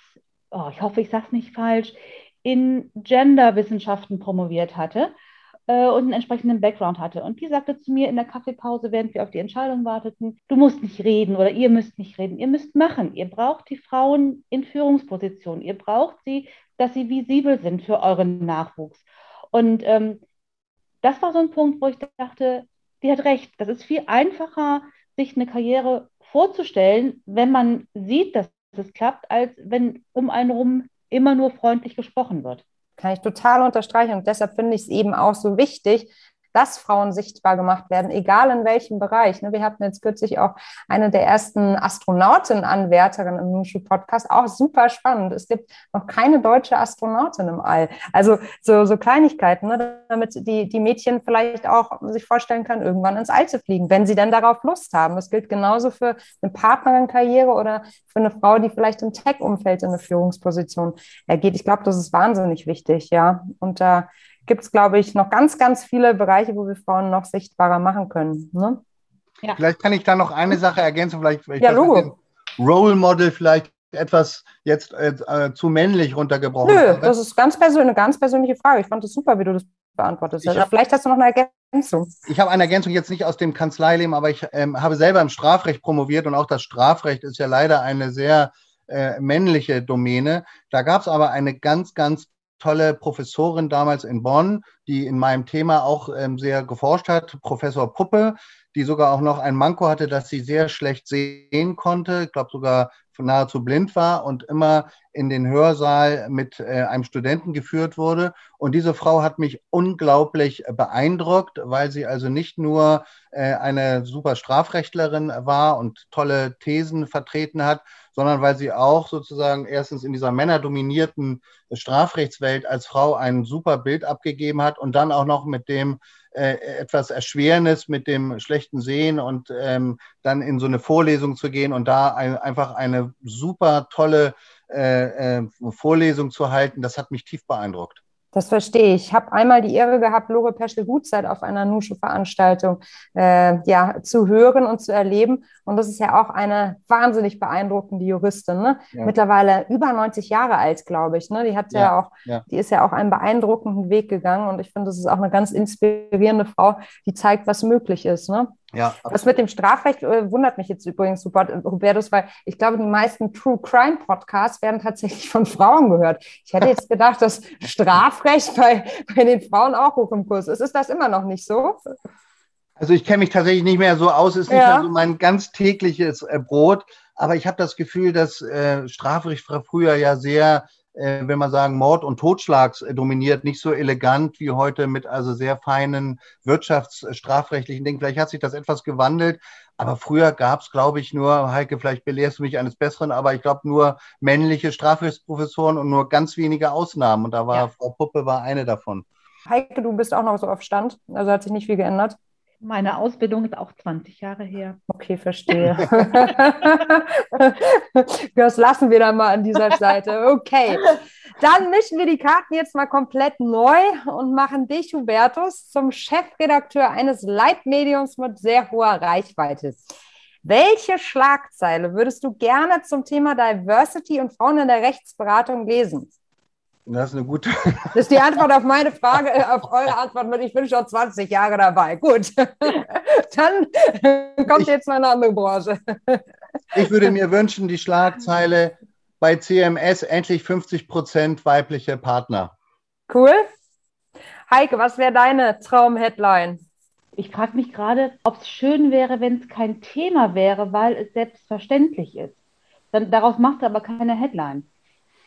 oh, ich hoffe, ich sage es nicht falsch, in Genderwissenschaften promoviert hatte äh, und einen entsprechenden Background hatte. Und die sagte zu mir in der Kaffeepause, während wir auf die Entscheidung warteten, du musst nicht reden oder ihr müsst nicht reden, ihr müsst machen. Ihr braucht die Frauen in Führungspositionen. Ihr braucht sie, dass sie visibel sind für euren Nachwuchs. Und ähm, das war so ein Punkt, wo ich dachte, die hat recht. Das ist viel einfacher, sich eine Karriere vorzustellen, wenn man sieht, dass es klappt, als wenn um einen herum immer nur freundlich gesprochen wird. Kann ich total unterstreichen. Und deshalb finde ich es eben auch so wichtig, dass Frauen sichtbar gemacht werden, egal in welchem Bereich. Ne, wir hatten jetzt kürzlich auch eine der ersten Astronautin-Anwärterinnen im Nushu-Podcast, auch super spannend. Es gibt noch keine deutsche Astronautin im All. Also so, so Kleinigkeiten, ne, damit die, die Mädchen vielleicht auch sich vorstellen können, irgendwann ins All zu fliegen, wenn sie denn darauf Lust haben. Das gilt genauso für eine Partnerin-Karriere oder für eine Frau, die vielleicht im Tech-Umfeld in eine Führungsposition ergeht. Ich glaube, das ist wahnsinnig wichtig, ja. Und da gibt es, glaube ich, noch ganz, ganz viele Bereiche, wo wir Frauen noch sichtbarer machen können. Ne? Ja. Vielleicht kann ich da noch eine Sache ergänzen, vielleicht, vielleicht ja, Logo. Role Model vielleicht etwas jetzt äh, zu männlich runtergebrochen. Nö, das ist ganz eine ganz persönliche Frage. Ich fand es super, wie du das beantwortet hast. Vielleicht hast du noch eine Ergänzung. Ich habe eine Ergänzung jetzt nicht aus dem Kanzleileben, aber ich ähm, habe selber im Strafrecht promoviert und auch das Strafrecht ist ja leider eine sehr äh, männliche Domäne. Da gab es aber eine ganz, ganz tolle Professorin damals in Bonn, die in meinem Thema auch ähm, sehr geforscht hat, Professor Puppe, die sogar auch noch ein Manko hatte, dass sie sehr schlecht sehen konnte, ich glaube sogar nahezu blind war und immer in den Hörsaal mit äh, einem Studenten geführt wurde. Und diese Frau hat mich unglaublich beeindruckt, weil sie also nicht nur äh, eine super Strafrechtlerin war und tolle Thesen vertreten hat, sondern weil sie auch sozusagen erstens in dieser männerdominierten Strafrechtswelt als Frau ein super Bild abgegeben hat und dann auch noch mit dem äh, etwas Erschwernis mit dem schlechten Sehen und ähm, dann in so eine Vorlesung zu gehen und da ein, einfach eine super tolle äh, äh, Vorlesung zu halten, das hat mich tief beeindruckt. Das verstehe ich. Ich habe einmal die Ehre gehabt, Lore Peschel-Gutzeit auf einer Nushu-Veranstaltung äh, ja, zu hören und zu erleben. Und das ist ja auch eine wahnsinnig beeindruckende Juristin. Ne? Ja. Mittlerweile über 90 Jahre alt, glaube ich. Ne? Die hat ja, ja auch, ja. die ist ja auch einen beeindruckenden Weg gegangen. Und ich finde, das ist auch eine ganz inspirierende Frau, die zeigt, was möglich ist. Ne? Ja, das mit dem Strafrecht äh, wundert mich jetzt übrigens, Hubertus, weil ich glaube, die meisten True Crime Podcasts werden tatsächlich von Frauen gehört. Ich hätte jetzt gedacht, dass Strafrecht *laughs* bei, bei den Frauen auch hoch im Kurs ist. Ist das immer noch nicht so? Also ich kenne mich tatsächlich nicht mehr so aus, ist nicht ja. mehr so mein ganz tägliches äh, Brot, aber ich habe das Gefühl, dass äh, Strafrecht früher ja sehr äh, wenn man sagen, Mord und Totschlags äh, dominiert, nicht so elegant wie heute mit also sehr feinen wirtschaftsstrafrechtlichen Dingen. Vielleicht hat sich das etwas gewandelt, aber früher gab es, glaube ich, nur, Heike, vielleicht belehrst du mich eines Besseren, aber ich glaube nur männliche Strafrechtsprofessoren und nur ganz wenige Ausnahmen. Und da war ja. Frau Puppe war eine davon. Heike, du bist auch noch so auf Stand, also hat sich nicht viel geändert. Meine Ausbildung ist auch 20 Jahre her. Okay, verstehe. *laughs* das lassen wir dann mal an dieser Seite. Okay. Dann mischen wir die Karten jetzt mal komplett neu und machen dich, Hubertus, zum Chefredakteur eines Leitmediums mit sehr hoher Reichweite. Welche Schlagzeile würdest du gerne zum Thema Diversity und Frauen in der Rechtsberatung lesen? Das ist eine gute. Das ist die Antwort auf meine Frage, äh, auf eure Antwort. Ich bin schon 20 Jahre dabei. Gut. *laughs* Dann kommt ich, jetzt mal eine andere Branche. Ich würde mir wünschen, die Schlagzeile bei CMS endlich 50 Prozent weibliche Partner. Cool. Heike, was wäre deine Traum-Headline? Ich frage mich gerade, ob es schön wäre, wenn es kein Thema wäre, weil es selbstverständlich ist. Dann, daraus macht er aber keine Headline.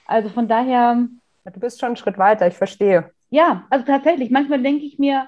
Also von daher Du bist schon einen Schritt weiter, ich verstehe. Ja, also tatsächlich, manchmal denke ich mir,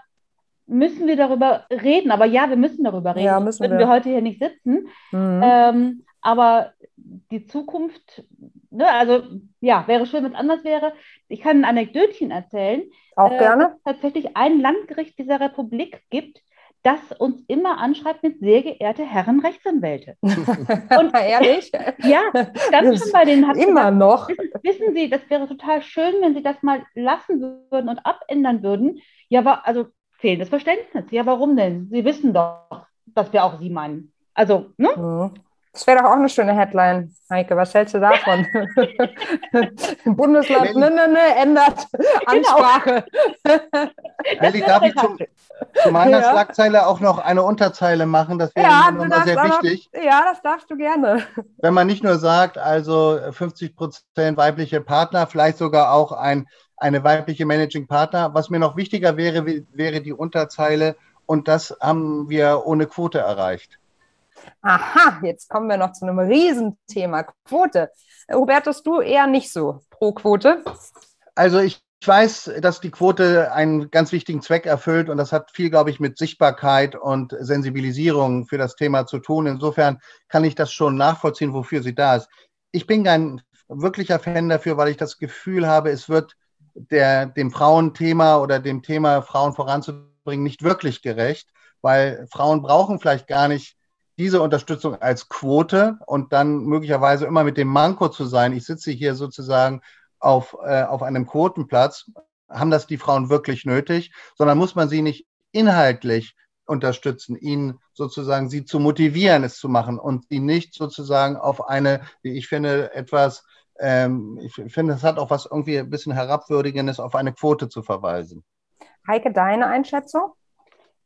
müssen wir darüber reden, aber ja, wir müssen darüber reden. Ja, müssen Würden wir. wir heute hier nicht sitzen. Mhm. Ähm, aber die Zukunft, ne, also ja, wäre schön, wenn es anders wäre. Ich kann ein Anekdötchen erzählen. Auch äh, gerne. Dass es tatsächlich ein Landgericht dieser Republik gibt, das uns immer anschreibt mit sehr geehrte Herren Rechtsanwälte. *laughs* Und *laughs* ehrlich? Ja, ganz schon bei denen hat immer gesagt, noch. Wissen, Sie, das wäre total schön, wenn Sie das mal lassen würden und abändern würden. Ja, aber also fehlendes Verständnis. Ja, warum denn? Sie wissen doch, dass wir auch Sie meinen. Also, ne? Mhm. Das wäre doch auch eine schöne Headline, Heike. Was hältst du davon? *laughs* *laughs* Bundesland ne, ne, ne, ändert genau. Ansprache. *laughs* Melli, darf ich zum, zu meiner ja. Schlagzeile auch noch eine Unterzeile machen? Das wäre ja, nochmal sehr wichtig. Noch, ja, das darfst du gerne. Wenn man nicht nur sagt, also 50 Prozent weibliche Partner, vielleicht sogar auch ein, eine weibliche Managing Partner. Was mir noch wichtiger wäre, wäre die Unterzeile. Und das haben wir ohne Quote erreicht. Aha, jetzt kommen wir noch zu einem Riesenthema, Quote. Hubertus, du eher nicht so pro Quote? Also ich weiß, dass die Quote einen ganz wichtigen Zweck erfüllt und das hat viel, glaube ich, mit Sichtbarkeit und Sensibilisierung für das Thema zu tun. Insofern kann ich das schon nachvollziehen, wofür sie da ist. Ich bin kein wirklicher Fan dafür, weil ich das Gefühl habe, es wird der, dem Frauenthema oder dem Thema Frauen voranzubringen nicht wirklich gerecht, weil Frauen brauchen vielleicht gar nicht diese Unterstützung als Quote und dann möglicherweise immer mit dem Manko zu sein, ich sitze hier sozusagen auf, äh, auf einem Quotenplatz, haben das die Frauen wirklich nötig, sondern muss man sie nicht inhaltlich unterstützen, ihnen sozusagen sie zu motivieren, es zu machen und sie nicht sozusagen auf eine, wie ich finde, etwas, ähm, ich finde, es hat auch was irgendwie ein bisschen herabwürdigendes, auf eine Quote zu verweisen. Heike, deine Einschätzung?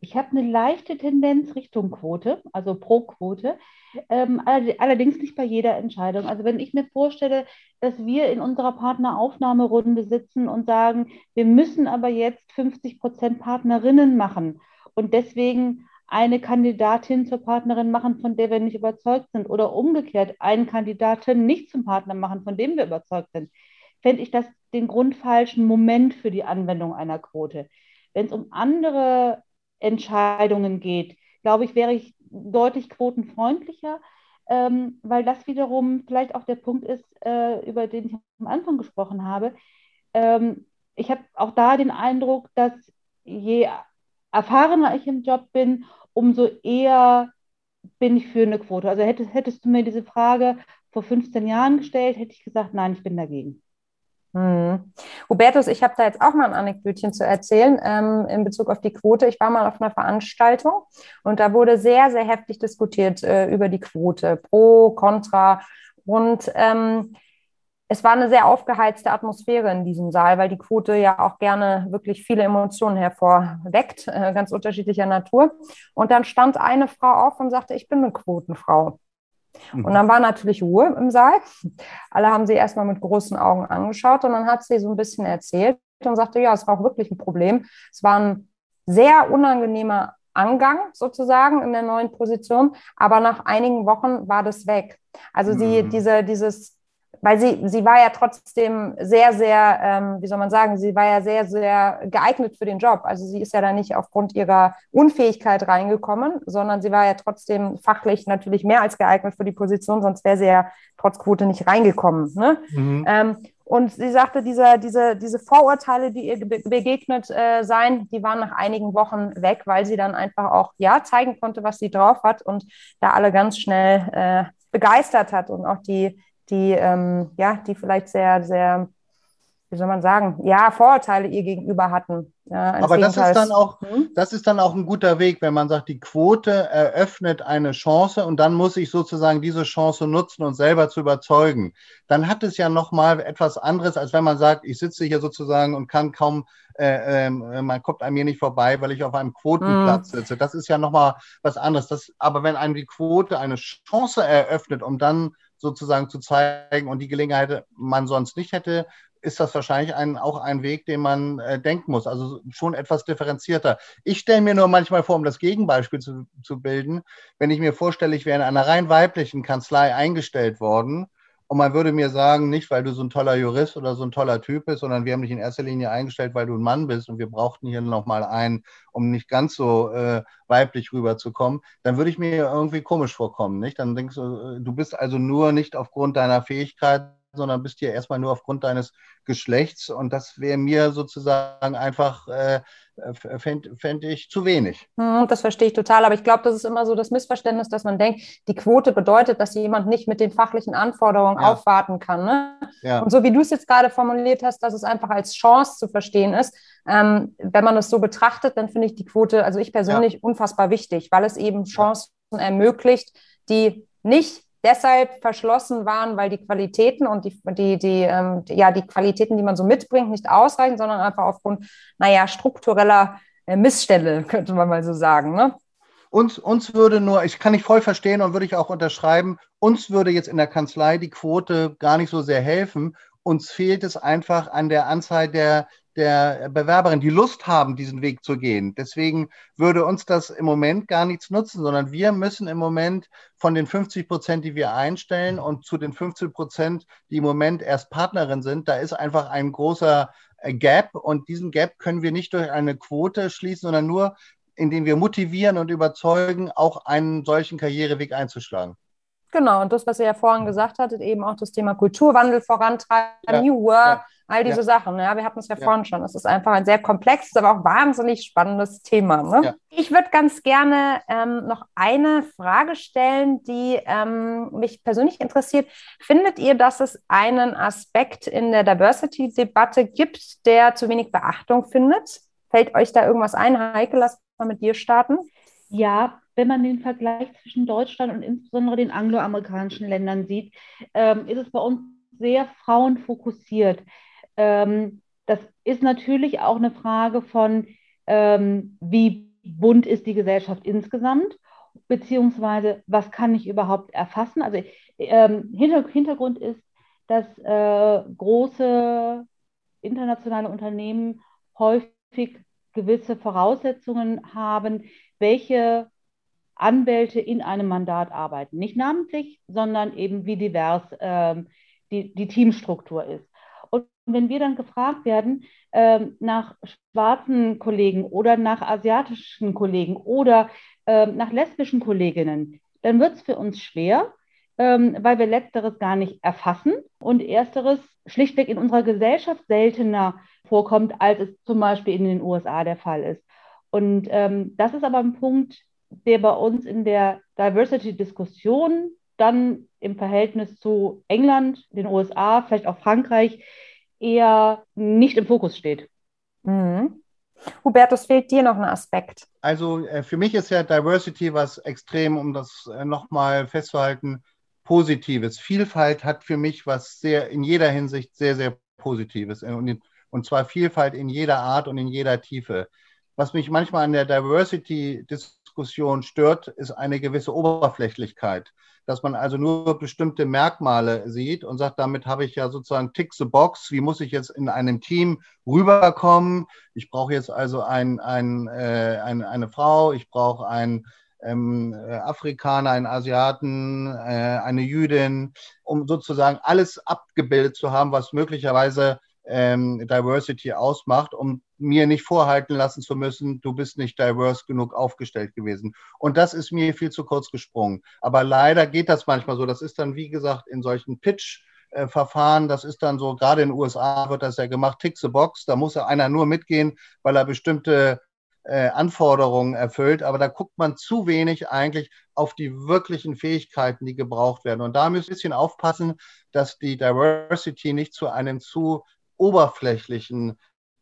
Ich habe eine leichte Tendenz Richtung Quote, also pro Quote, ähm, allerdings nicht bei jeder Entscheidung. Also wenn ich mir vorstelle, dass wir in unserer Partneraufnahmerunde sitzen und sagen, wir müssen aber jetzt 50 Prozent Partnerinnen machen und deswegen eine Kandidatin zur Partnerin machen, von der wir nicht überzeugt sind, oder umgekehrt einen Kandidaten nicht zum Partner machen, von dem wir überzeugt sind, fände ich das den grundfalschen Moment für die Anwendung einer Quote. Wenn es um andere Entscheidungen geht, glaube ich, wäre ich deutlich quotenfreundlicher, ähm, weil das wiederum vielleicht auch der Punkt ist, äh, über den ich am Anfang gesprochen habe. Ähm, ich habe auch da den Eindruck, dass je erfahrener ich im Job bin, umso eher bin ich für eine Quote. Also hättest, hättest du mir diese Frage vor 15 Jahren gestellt, hätte ich gesagt, nein, ich bin dagegen. Hm. Hubertus, ich habe da jetzt auch mal ein Anekdötchen zu erzählen ähm, in Bezug auf die Quote. Ich war mal auf einer Veranstaltung und da wurde sehr, sehr heftig diskutiert äh, über die Quote, pro, contra. Und ähm, es war eine sehr aufgeheizte Atmosphäre in diesem Saal, weil die Quote ja auch gerne wirklich viele Emotionen hervorweckt, äh, ganz unterschiedlicher Natur. Und dann stand eine Frau auf und sagte, ich bin eine Quotenfrau. Mhm. Und dann war natürlich Ruhe im Saal. Alle haben sie erstmal mit großen Augen angeschaut und dann hat sie so ein bisschen erzählt und sagte, ja, es war auch wirklich ein Problem. Es war ein sehr unangenehmer Angang sozusagen in der neuen Position, aber nach einigen Wochen war das weg. Also sie, mhm. diese, dieses weil sie, sie war ja trotzdem sehr, sehr, ähm, wie soll man sagen, sie war ja sehr, sehr geeignet für den Job. Also sie ist ja da nicht aufgrund ihrer Unfähigkeit reingekommen, sondern sie war ja trotzdem fachlich natürlich mehr als geeignet für die Position, sonst wäre sie ja trotz Quote nicht reingekommen. Ne? Mhm. Ähm, und sie sagte, diese, diese, diese Vorurteile, die ihr begegnet äh, seien, die waren nach einigen Wochen weg, weil sie dann einfach auch ja zeigen konnte, was sie drauf hat und da alle ganz schnell äh, begeistert hat und auch die die, ähm, ja, die vielleicht sehr, sehr, wie soll man sagen, ja, Vorurteile ihr gegenüber hatten. Ja, Aber das ist dann auch, hm? das ist dann auch ein guter Weg, wenn man sagt, die Quote eröffnet eine Chance und dann muss ich sozusagen diese Chance nutzen und selber zu überzeugen. Dann hat es ja nochmal etwas anderes, als wenn man sagt, ich sitze hier sozusagen und kann kaum, äh, äh, man kommt an mir nicht vorbei, weil ich auf einem Quotenplatz hm. sitze. Das ist ja nochmal was anderes. Das, aber wenn einem die Quote eine Chance eröffnet, um dann sozusagen zu zeigen und die Gelegenheit man sonst nicht hätte, ist das wahrscheinlich ein, auch ein Weg, den man äh, denken muss. Also schon etwas differenzierter. Ich stelle mir nur manchmal vor, um das Gegenbeispiel zu, zu bilden, wenn ich mir vorstelle, ich wäre in einer rein weiblichen Kanzlei eingestellt worden und man würde mir sagen, nicht weil du so ein toller Jurist oder so ein toller Typ bist, sondern wir haben dich in erster Linie eingestellt, weil du ein Mann bist und wir brauchten hier nochmal einen, um nicht ganz so äh, weiblich rüberzukommen, dann würde ich mir irgendwie komisch vorkommen, nicht? Dann denkst du, äh, du bist also nur nicht aufgrund deiner Fähigkeit, sondern bist hier erstmal nur aufgrund deines Geschlechts. Und das wäre mir sozusagen einfach, äh, fände fänd ich zu wenig. Hm, das verstehe ich total. Aber ich glaube, das ist immer so das Missverständnis, dass man denkt, die Quote bedeutet, dass jemand nicht mit den fachlichen Anforderungen ja. aufwarten kann. Ne? Ja. Und so wie du es jetzt gerade formuliert hast, dass es einfach als Chance zu verstehen ist, ähm, wenn man es so betrachtet, dann finde ich die Quote, also ich persönlich, ja. unfassbar wichtig, weil es eben Chancen ermöglicht, die nicht deshalb verschlossen waren, weil die Qualitäten und die, die, die, ähm, ja, die Qualitäten, die man so mitbringt, nicht ausreichen, sondern einfach aufgrund, naja, struktureller äh, Missstelle, *laughs* könnte man mal so sagen. Ne? Uns, uns würde nur, ich kann nicht voll verstehen und würde ich auch unterschreiben, uns würde jetzt in der Kanzlei die Quote gar nicht so sehr helfen. Uns fehlt es einfach an der Anzahl der der Bewerberin, die Lust haben, diesen Weg zu gehen. Deswegen würde uns das im Moment gar nichts nutzen, sondern wir müssen im Moment von den 50 Prozent, die wir einstellen und zu den 15 Prozent, die im Moment erst Partnerin sind, da ist einfach ein großer äh, Gap und diesen Gap können wir nicht durch eine Quote schließen, sondern nur, indem wir motivieren und überzeugen, auch einen solchen Karriereweg einzuschlagen. Genau, und das, was ihr ja vorhin gesagt hattet, eben auch das Thema Kulturwandel vorantreiben, ja, New Work, ja, all diese ja. Sachen. Ja, wir hatten es ja, vorhin schon. Es ist einfach ein sehr komplexes, aber auch wahnsinnig spannendes Thema. Ne? Ich würde ganz gerne ähm, noch eine Frage stellen, die ähm, mich persönlich interessiert. Findet ihr, dass es einen Aspekt in der Diversity-Debatte gibt, der zu wenig Beachtung findet? Fällt euch da irgendwas ein? Heike, lass mal mit dir starten. Ja, wenn man den Vergleich zwischen Deutschland und insbesondere den angloamerikanischen Ländern sieht, ähm, ist es bei uns sehr frauenfokussiert. Ähm, das ist natürlich auch eine Frage von, ähm, wie bunt ist die Gesellschaft insgesamt, beziehungsweise was kann ich überhaupt erfassen. Also ähm, Hintergrund ist, dass äh, große internationale Unternehmen häufig gewisse Voraussetzungen haben, welche Anwälte in einem Mandat arbeiten. Nicht namentlich, sondern eben wie divers ähm, die, die Teamstruktur ist. Wenn wir dann gefragt werden ähm, nach schwarzen Kollegen oder nach asiatischen Kollegen oder ähm, nach lesbischen Kolleginnen, dann wird es für uns schwer, ähm, weil wir letzteres gar nicht erfassen und ersteres schlichtweg in unserer Gesellschaft seltener vorkommt, als es zum Beispiel in den USA der Fall ist. Und ähm, das ist aber ein Punkt, der bei uns in der Diversity-Diskussion dann im Verhältnis zu England, den USA, vielleicht auch Frankreich eher nicht im Fokus steht. Mhm. Hubertus, fehlt dir noch ein Aspekt? Also äh, für mich ist ja Diversity was extrem, um das äh, nochmal festzuhalten, Positives. Vielfalt hat für mich was sehr in jeder Hinsicht sehr, sehr Positives. Und, und zwar Vielfalt in jeder Art und in jeder Tiefe. Was mich manchmal an der Diversity-Diskussion stört, ist eine gewisse Oberflächlichkeit. Dass man also nur bestimmte Merkmale sieht und sagt, damit habe ich ja sozusagen tick the box. Wie muss ich jetzt in einem Team rüberkommen? Ich brauche jetzt also ein, ein, äh, ein, eine Frau, ich brauche ein ähm, äh, Afrikaner, einen Asiaten, äh, eine Jüdin, um sozusagen alles abgebildet zu haben, was möglicherweise ähm, Diversity ausmacht, um mir nicht vorhalten lassen zu müssen, du bist nicht diverse genug aufgestellt gewesen. Und das ist mir viel zu kurz gesprungen. Aber leider geht das manchmal so. Das ist dann, wie gesagt, in solchen Pitch- Verfahren, das ist dann so, gerade in den USA wird das ja gemacht, tick the box, da muss einer nur mitgehen, weil er bestimmte äh, Anforderungen erfüllt, aber da guckt man zu wenig eigentlich auf die wirklichen Fähigkeiten, die gebraucht werden. Und da müssen wir ein bisschen aufpassen, dass die Diversity nicht zu einem zu oberflächlichen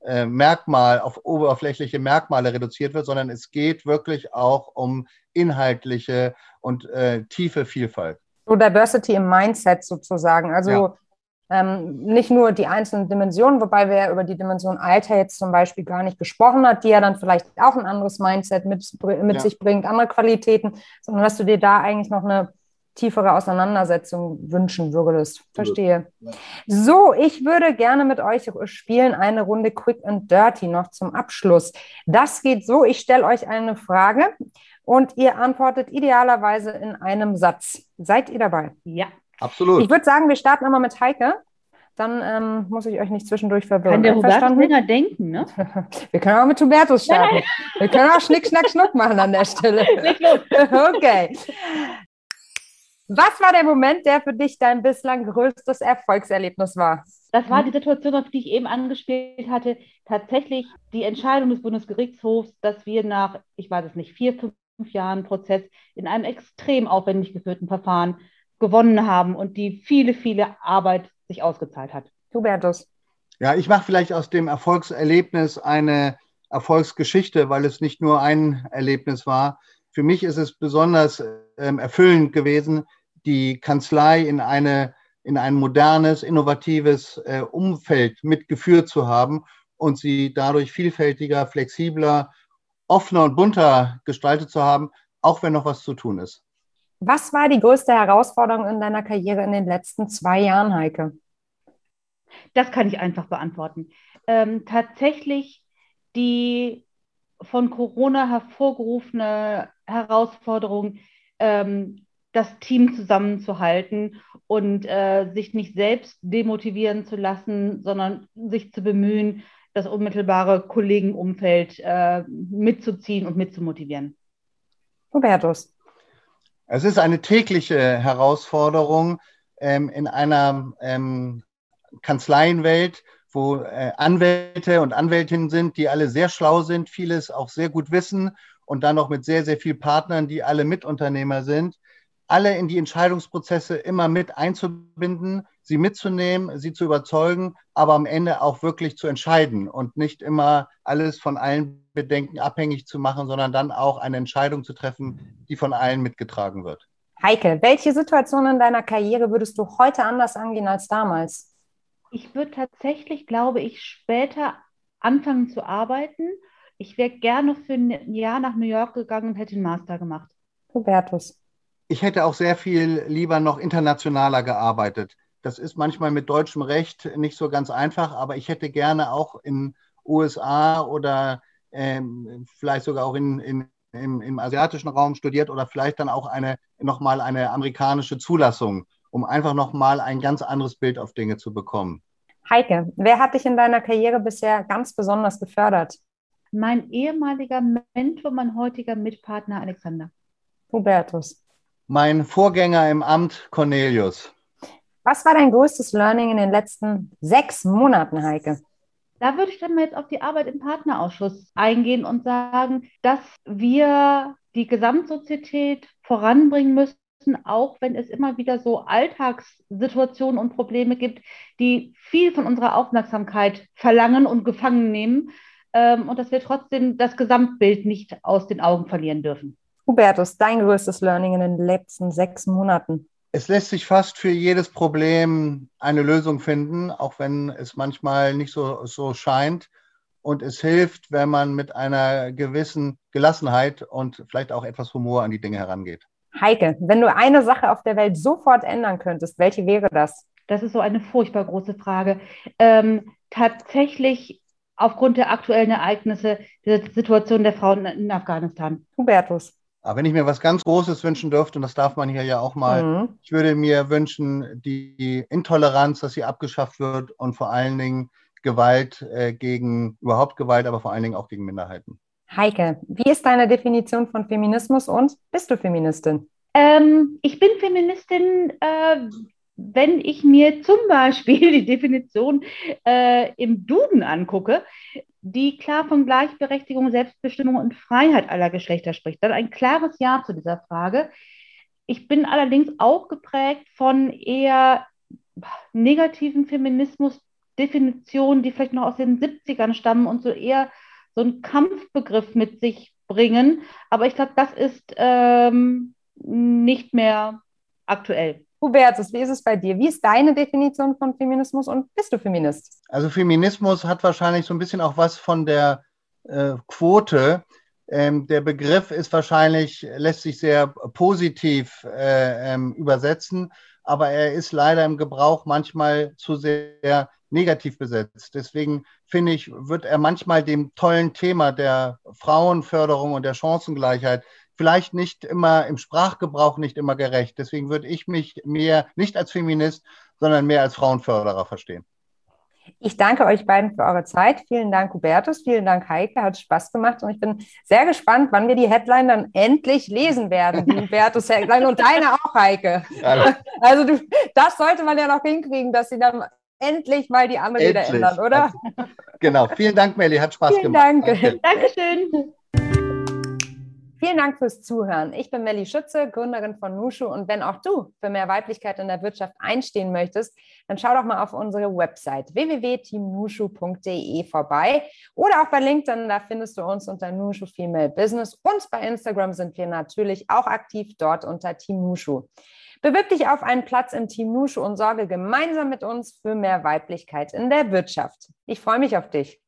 äh, Merkmal, auf oberflächliche Merkmale reduziert wird, sondern es geht wirklich auch um inhaltliche und äh, tiefe Vielfalt. So Diversity im Mindset sozusagen. Also ja. Ähm, nicht nur die einzelnen Dimensionen, wobei wir ja über die Dimension Alter jetzt zum Beispiel gar nicht gesprochen hat, die ja dann vielleicht auch ein anderes Mindset mit, mit ja. sich bringt, andere Qualitäten, sondern dass du dir da eigentlich noch eine tiefere Auseinandersetzung wünschen würdest. Verstehe. Ja. So, ich würde gerne mit euch spielen eine Runde Quick and Dirty noch zum Abschluss. Das geht so, ich stelle euch eine Frage und ihr antwortet idealerweise in einem Satz. Seid ihr dabei? Ja. Absolut. Ich würde sagen, wir starten immer mit Heike. Dann ähm, muss ich euch nicht zwischendurch verwirren. Kann der Hubertus länger denken, ne? *laughs* Wir können auch mit Hubertus starten. Nein. Wir können auch Schnick, Schnack, Schnuck machen an der Stelle. *laughs* *laughs* okay. Was war der Moment, der für dich dein bislang größtes Erfolgserlebnis war? Das war die Situation, auf die ich eben angespielt hatte. Tatsächlich die Entscheidung des Bundesgerichtshofs, dass wir nach, ich weiß es nicht, vier, fünf Jahren Prozess in einem extrem aufwendig geführten Verfahren gewonnen haben und die viele, viele Arbeit sich ausgezahlt hat. Hubertus. Ja, ich mache vielleicht aus dem Erfolgserlebnis eine Erfolgsgeschichte, weil es nicht nur ein Erlebnis war. Für mich ist es besonders ähm, erfüllend gewesen, die Kanzlei in eine in ein modernes, innovatives äh, Umfeld mitgeführt zu haben und sie dadurch vielfältiger, flexibler, offener und bunter gestaltet zu haben, auch wenn noch was zu tun ist. Was war die größte Herausforderung in deiner Karriere in den letzten zwei Jahren, Heike? Das kann ich einfach beantworten. Ähm, tatsächlich die von Corona hervorgerufene Herausforderung, ähm, das Team zusammenzuhalten und äh, sich nicht selbst demotivieren zu lassen, sondern sich zu bemühen, das unmittelbare Kollegenumfeld äh, mitzuziehen und mitzumotivieren. Hubertus. Es ist eine tägliche Herausforderung ähm, in einer ähm, Kanzleienwelt, wo äh, Anwälte und Anwältinnen sind, die alle sehr schlau sind, vieles auch sehr gut wissen und dann noch mit sehr, sehr vielen Partnern, die alle Mitunternehmer sind, alle in die Entscheidungsprozesse immer mit einzubinden, sie mitzunehmen, sie zu überzeugen, aber am Ende auch wirklich zu entscheiden und nicht immer alles von allen Bedenken abhängig zu machen, sondern dann auch eine Entscheidung zu treffen, die von allen mitgetragen wird. Heike, welche Situation in deiner Karriere würdest du heute anders angehen als damals? Ich würde tatsächlich, glaube ich, später anfangen zu arbeiten, Ich wäre gerne für ein Jahr nach New York gegangen und hätte den Master gemacht. Hubertus. Ich hätte auch sehr viel lieber noch internationaler gearbeitet. Das ist manchmal mit deutschem Recht nicht so ganz einfach, aber ich hätte gerne auch in USA oder ähm, vielleicht sogar auch in, in, im, im, asiatischen Raum studiert oder vielleicht dann auch eine nochmal eine amerikanische Zulassung, um einfach nochmal ein ganz anderes Bild auf Dinge zu bekommen. Heike, wer hat dich in deiner Karriere bisher ganz besonders gefördert? Mein ehemaliger Mentor, mein heutiger Mitpartner Alexander. Hubertus. Mein Vorgänger im Amt Cornelius. Was war dein größtes Learning in den letzten sechs Monaten, Heike? Da würde ich dann mal jetzt auf die Arbeit im Partnerausschuss eingehen und sagen, dass wir die Gesamtsozietät voranbringen müssen, auch wenn es immer wieder so Alltagssituationen und Probleme gibt, die viel von unserer Aufmerksamkeit verlangen und gefangen nehmen ähm, und dass wir trotzdem das Gesamtbild nicht aus den Augen verlieren dürfen. Hubertus, dein größtes Learning in den letzten sechs Monaten? Es lässt sich fast für jedes Problem eine Lösung finden, auch wenn es manchmal nicht so, so scheint. Und es hilft, wenn man mit einer gewissen Gelassenheit und vielleicht auch etwas Humor an die Dinge herangeht. Heike, wenn du eine Sache auf der Welt sofort ändern könntest, welche wäre das? Das ist so eine furchtbar große Frage. Ähm, tatsächlich aufgrund der aktuellen Ereignisse der Situation der Frauen in Afghanistan. Hubertus. Aber wenn ich mir was ganz Großes wünschen dürfte, und das darf man hier ja auch mal, mhm. ich würde mir wünschen, die Intoleranz, dass sie abgeschafft wird und vor allen Dingen Gewalt äh, gegen, überhaupt Gewalt, aber vor allen Dingen auch gegen Minderheiten. Heike, wie ist deine Definition von Feminismus und bist du Feministin? Ähm, ich bin Feministin, äh, wenn ich mir zum Beispiel *laughs* die Definition äh, im Duden angucke, die klar von Gleichberechtigung, Selbstbestimmung und Freiheit aller Geschlechter spricht. Dann ein klares Ja zu dieser Frage. Ich bin allerdings auch geprägt von eher negativen Feminismus-Definitionen, die vielleicht noch aus den 70ern stammen und so eher so einen Kampfbegriff mit sich bringen. Aber ich glaube, das ist ähm, nicht mehr aktuell. Hubertus, wie ist es bei dir? Wie ist deine Definition von Feminismus und bist du Feminist? Also Feminismus hat wahrscheinlich so ein bisschen auch was von der äh, Quote. Ähm, der Begriff ist wahrscheinlich, lässt sich sehr positiv äh, ähm, übersetzen, aber er ist leider im Gebrauch manchmal zu sehr negativ besetzt. Deswegen finde ich, wird er manchmal dem tollen Thema der Frauenförderung und der Chancengleichheit vielleicht nicht immer im Sprachgebrauch nicht immer gerecht. Deswegen würde ich mich mehr nicht als Feminist, sondern mehr als Frauenförderer verstehen. Ich danke euch beiden für eure Zeit. Vielen Dank, Hubertus. Vielen Dank, Heike. Hat Spaß gemacht. Und ich bin sehr gespannt, wann wir die Headline dann endlich lesen werden. Die Hubertus-Headline und deine auch, Heike. Also du, das sollte man ja noch hinkriegen, dass sie dann endlich mal die Anrede endlich. ändern, oder? Genau. Vielen Dank, Melli. Hat Spaß Vielen gemacht. Dank. Danke. Dankeschön. Vielen Dank fürs Zuhören. Ich bin Melli Schütze, Gründerin von Nushu. Und wenn auch du für mehr Weiblichkeit in der Wirtschaft einstehen möchtest, dann schau doch mal auf unsere Website www.teamnushu.de vorbei oder auch bei LinkedIn. Da findest du uns unter Nushu Female Business. Und bei Instagram sind wir natürlich auch aktiv dort unter Team Nushu. Bewirb dich auf einen Platz im Team Nushu und sorge gemeinsam mit uns für mehr Weiblichkeit in der Wirtschaft. Ich freue mich auf dich.